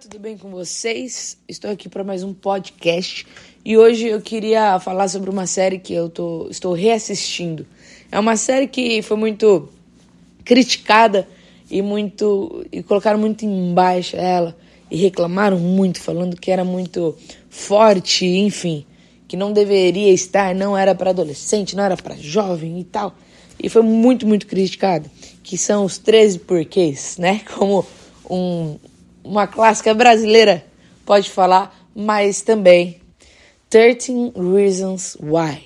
Tudo bem com vocês? Estou aqui para mais um podcast e hoje eu queria falar sobre uma série que eu tô, estou reassistindo. É uma série que foi muito criticada e muito e colocaram muito embaixo ela e reclamaram muito, falando que era muito forte, enfim, que não deveria estar, não era para adolescente, não era para jovem e tal. E foi muito, muito criticado, que são os 13 porquês, né? Como um, uma clássica brasileira pode falar, mas também 13 Reasons Why.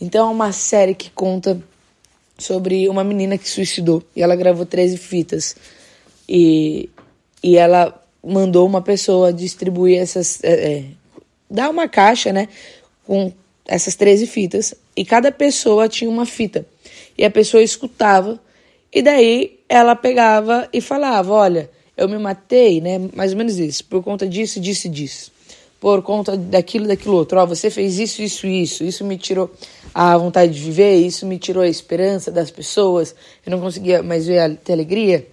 Então é uma série que conta sobre uma menina que suicidou e ela gravou 13 fitas e, e ela mandou uma pessoa distribuir essas. É, é, dar uma caixa, né? Com essas 13 fitas e cada pessoa tinha uma fita e a pessoa escutava e daí ela pegava e falava: Olha eu me matei, né? Mais ou menos isso, por conta disso, disso disso. Por conta daquilo, daquilo outro. Ó, você fez isso, isso, isso. Isso me tirou a vontade de viver, isso me tirou a esperança das pessoas. Eu não conseguia mais ver a, ter alegria.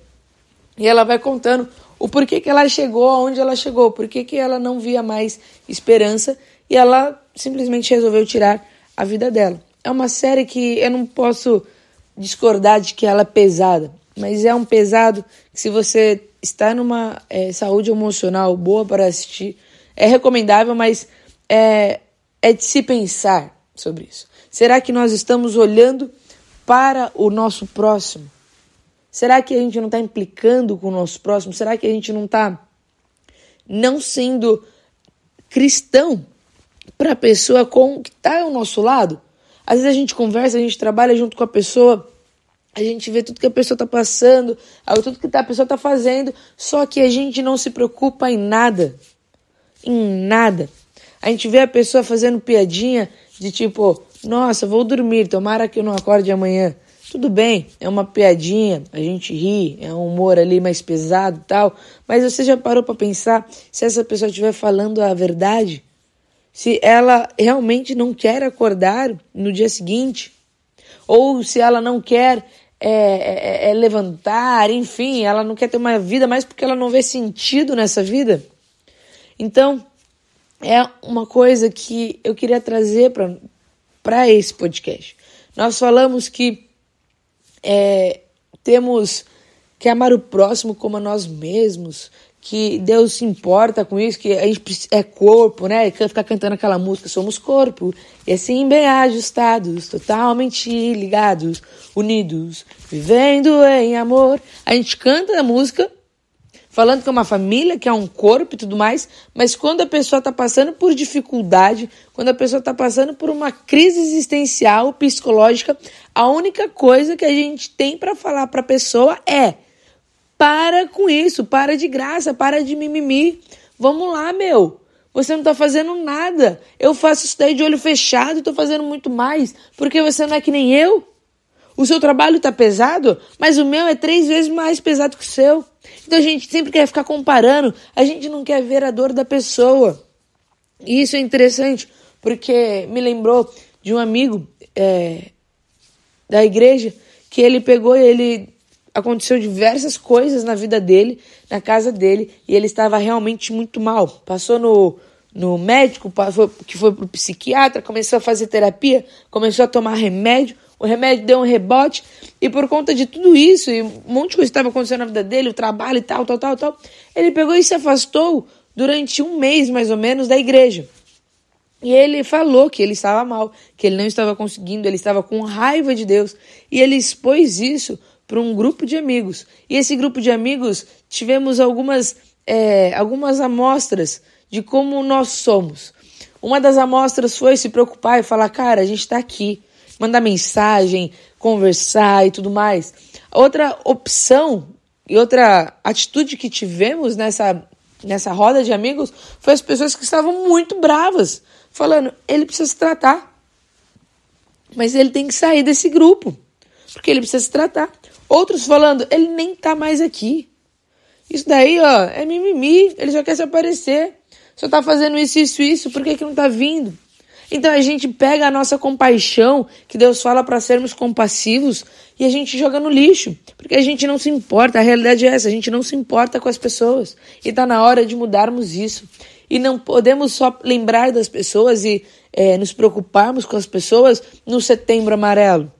E ela vai contando o porquê que ela chegou aonde ela chegou, porquê que ela não via mais esperança e ela simplesmente resolveu tirar a vida dela. É uma série que eu não posso discordar de que ela é pesada, mas é um pesado que se você está numa é, saúde emocional boa para assistir, é recomendável, mas é, é de se pensar sobre isso. Será que nós estamos olhando para o nosso próximo? Será que a gente não está implicando com o nosso próximo? Será que a gente não está não sendo cristão para a pessoa com que está ao nosso lado? Às vezes a gente conversa, a gente trabalha junto com a pessoa a gente vê tudo que a pessoa está passando, tudo que a pessoa está fazendo, só que a gente não se preocupa em nada. Em nada. A gente vê a pessoa fazendo piadinha de tipo, nossa, vou dormir, tomara que eu não acorde amanhã. Tudo bem, é uma piadinha, a gente ri, é um humor ali mais pesado e tal, mas você já parou para pensar se essa pessoa estiver falando a verdade? Se ela realmente não quer acordar no dia seguinte? Ou se ela não quer é, é, é, é, levantar, enfim, ela não quer ter uma vida mais porque ela não vê sentido nessa vida. Então, é uma coisa que eu queria trazer para esse podcast. Nós falamos que é, temos que amar o próximo como a nós mesmos, que Deus se importa com isso, que a gente é corpo, né? Ficar cantando aquela música, somos corpo, e assim bem ajustados, totalmente ligados, unidos, vivendo em amor. A gente canta a música falando que é uma família, que é um corpo e tudo mais, mas quando a pessoa está passando por dificuldade, quando a pessoa está passando por uma crise existencial, psicológica, a única coisa que a gente tem para falar para a pessoa é para com isso, para de graça, para de mimimi. Vamos lá, meu. Você não tá fazendo nada. Eu faço isso daí de olho fechado e tô fazendo muito mais, porque você não é que nem eu. O seu trabalho tá pesado, mas o meu é três vezes mais pesado que o seu. Então a gente sempre quer ficar comparando, a gente não quer ver a dor da pessoa. E isso é interessante, porque me lembrou de um amigo é, da igreja que ele pegou e ele aconteceu diversas coisas na vida dele, na casa dele, e ele estava realmente muito mal. Passou no, no médico, que foi pro psiquiatra, começou a fazer terapia, começou a tomar remédio, o remédio deu um rebote, e por conta de tudo isso, e um monte de coisa estava acontecendo na vida dele, o trabalho e tal, tal, tal, tal, ele pegou e se afastou durante um mês, mais ou menos, da igreja. E ele falou que ele estava mal, que ele não estava conseguindo, ele estava com raiva de Deus. E ele expôs isso para um grupo de amigos. E esse grupo de amigos tivemos algumas, é, algumas amostras de como nós somos. Uma das amostras foi se preocupar e falar, cara, a gente está aqui, mandar mensagem, conversar e tudo mais. Outra opção e outra atitude que tivemos nessa, nessa roda de amigos foi as pessoas que estavam muito bravas, falando, ele precisa se tratar. Mas ele tem que sair desse grupo, porque ele precisa se tratar. Outros falando, ele nem tá mais aqui. Isso daí, ó, é mimimi, ele só quer se aparecer. Só tá fazendo isso, isso, isso, por que, que não tá vindo? Então a gente pega a nossa compaixão, que Deus fala para sermos compassivos, e a gente joga no lixo, porque a gente não se importa. A realidade é essa, a gente não se importa com as pessoas. E está na hora de mudarmos isso. E não podemos só lembrar das pessoas e é, nos preocuparmos com as pessoas no setembro amarelo.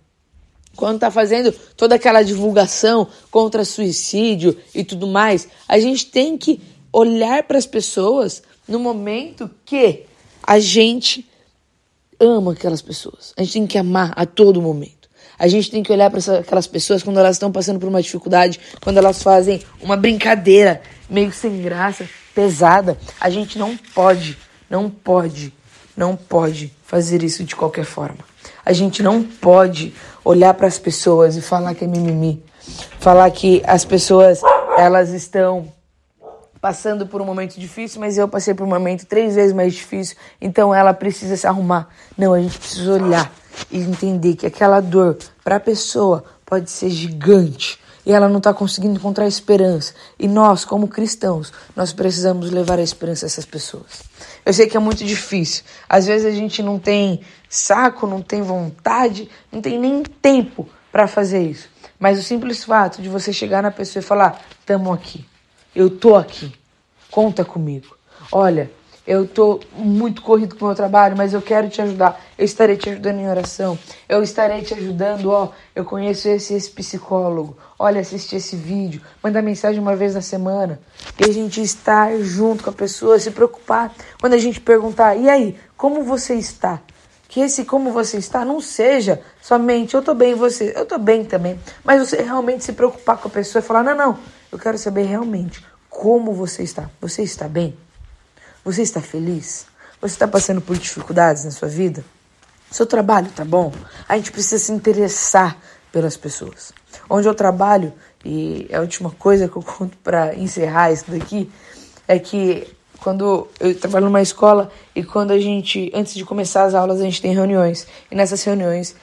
Quando está fazendo toda aquela divulgação contra suicídio e tudo mais, a gente tem que olhar para as pessoas no momento que a gente ama aquelas pessoas. A gente tem que amar a todo momento. A gente tem que olhar para aquelas pessoas quando elas estão passando por uma dificuldade, quando elas fazem uma brincadeira meio sem graça, pesada. A gente não pode, não pode, não pode fazer isso de qualquer forma. A gente não pode olhar para as pessoas e falar que é mimimi, falar que as pessoas elas estão passando por um momento difícil, mas eu passei por um momento três vezes mais difícil, então ela precisa se arrumar. Não, a gente precisa olhar e entender que aquela dor para a pessoa pode ser gigante e ela não está conseguindo encontrar esperança. E nós, como cristãos, nós precisamos levar a esperança a essas pessoas. Eu sei que é muito difícil. Às vezes a gente não tem saco, não tem vontade, não tem nem tempo para fazer isso. Mas o simples fato de você chegar na pessoa e falar: "Tamo aqui. Eu tô aqui. Conta comigo. Olha, eu tô muito corrido com o meu trabalho, mas eu quero te ajudar. Eu estarei te ajudando em oração. Eu estarei te ajudando, ó. Eu conheço esse, esse psicólogo. Olha, assiste esse vídeo. Manda mensagem uma vez na semana. E a gente estar junto com a pessoa, se preocupar. Quando a gente perguntar, e aí, como você está? Que esse como você está não seja somente eu tô bem, você, eu tô bem também. Mas você realmente se preocupar com a pessoa e falar, não, não, eu quero saber realmente como você está. Você está bem? Você está feliz? Você está passando por dificuldades na sua vida? Seu trabalho tá bom? A gente precisa se interessar pelas pessoas. Onde eu trabalho, e a última coisa que eu conto para encerrar isso daqui, é que quando eu trabalho numa escola e quando a gente, antes de começar as aulas, a gente tem reuniões. E nessas reuniões,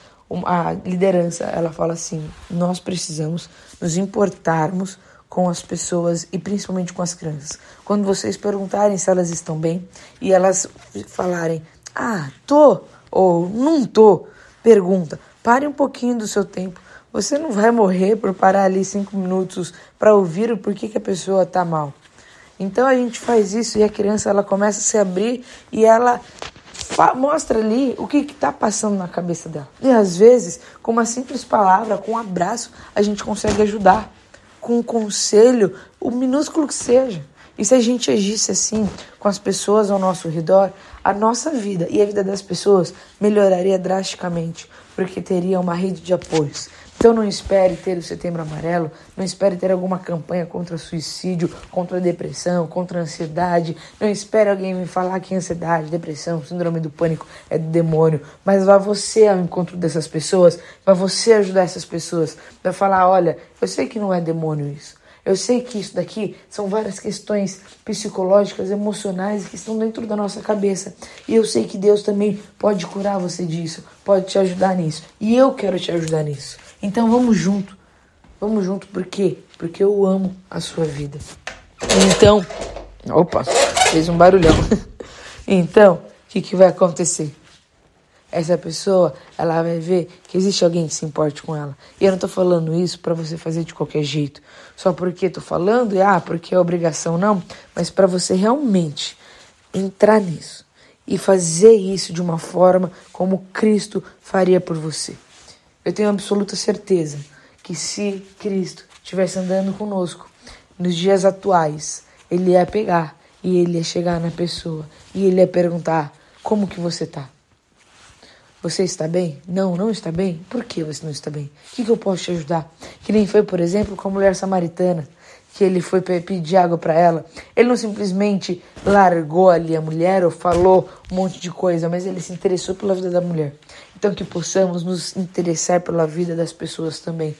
a liderança, ela fala assim: nós precisamos nos importarmos com as pessoas e principalmente com as crianças. Quando vocês perguntarem se elas estão bem e elas falarem, ah, tô ou não tô, pergunta, pare um pouquinho do seu tempo. Você não vai morrer por parar ali cinco minutos para ouvir o porquê que a pessoa tá mal. Então a gente faz isso e a criança ela começa a se abrir e ela mostra ali o que está passando na cabeça dela. E às vezes, com uma simples palavra, com um abraço, a gente consegue ajudar com um conselho, o minúsculo que seja. E se a gente agisse assim com as pessoas ao nosso redor, a nossa vida e a vida das pessoas melhoraria drasticamente, porque teria uma rede de apoios. Então não espere ter o setembro amarelo, não espere ter alguma campanha contra suicídio, contra depressão, contra ansiedade. Não espere alguém me falar que ansiedade, depressão, síndrome do pânico é do demônio. Mas vá você ao encontro dessas pessoas, vá você ajudar essas pessoas. Vai falar, olha, eu sei que não é demônio isso. Eu sei que isso daqui são várias questões psicológicas, emocionais que estão dentro da nossa cabeça. E eu sei que Deus também pode curar você disso, pode te ajudar nisso. E eu quero te ajudar nisso. Então vamos junto. Vamos junto, por quê? Porque eu amo a sua vida. Então, opa, fez um barulhão. então, o que, que vai acontecer? Essa pessoa, ela vai ver que existe alguém que se importe com ela. E eu não tô falando isso para você fazer de qualquer jeito, só porque tô falando e ah, porque é obrigação não, mas para você realmente entrar nisso e fazer isso de uma forma como Cristo faria por você. Eu tenho absoluta certeza que se Cristo estivesse andando conosco nos dias atuais, ele ia pegar e ele ia chegar na pessoa e ele ia perguntar: como que você está? Você está bem? Não, não está bem? Por que você não está bem? O que, que eu posso te ajudar? Que nem foi, por exemplo, com a mulher samaritana, que ele foi pedir água para ela. Ele não simplesmente largou ali a mulher ou falou um monte de coisa, mas ele se interessou pela vida da mulher. Então, que possamos nos interessar pela vida das pessoas também.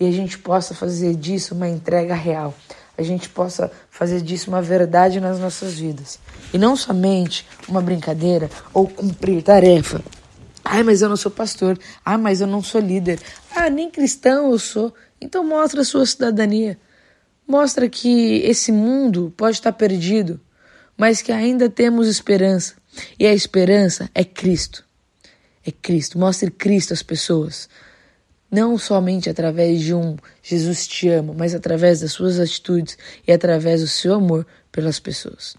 E a gente possa fazer disso uma entrega real. A gente possa fazer disso uma verdade nas nossas vidas. E não somente uma brincadeira ou cumprir tarefa. Ai, mas eu não sou pastor. Ah, mas eu não sou líder. Ah, nem cristão eu sou. Então mostra a sua cidadania. Mostra que esse mundo pode estar perdido, mas que ainda temos esperança E a esperança é Cristo. É Cristo. Mostre Cristo às pessoas. Não somente através de um Jesus te ama, mas através das suas atitudes e através do seu amor pelas pessoas.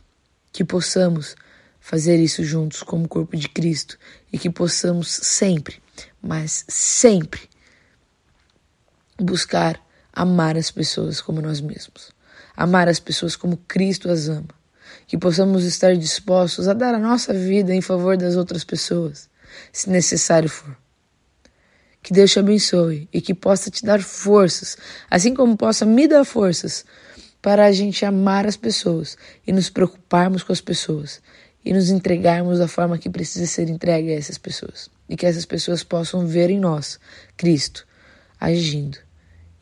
Que possamos fazer isso juntos como corpo de Cristo e que possamos sempre, mas sempre, buscar amar as pessoas como nós mesmos. Amar as pessoas como Cristo as ama. Que possamos estar dispostos a dar a nossa vida em favor das outras pessoas, se necessário for. Que Deus te abençoe e que possa te dar forças, assim como possa me dar forças para a gente amar as pessoas e nos preocuparmos com as pessoas e nos entregarmos da forma que precisa ser entregue a essas pessoas. E que essas pessoas possam ver em nós Cristo agindo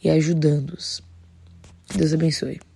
e ajudando-os. Deus abençoe.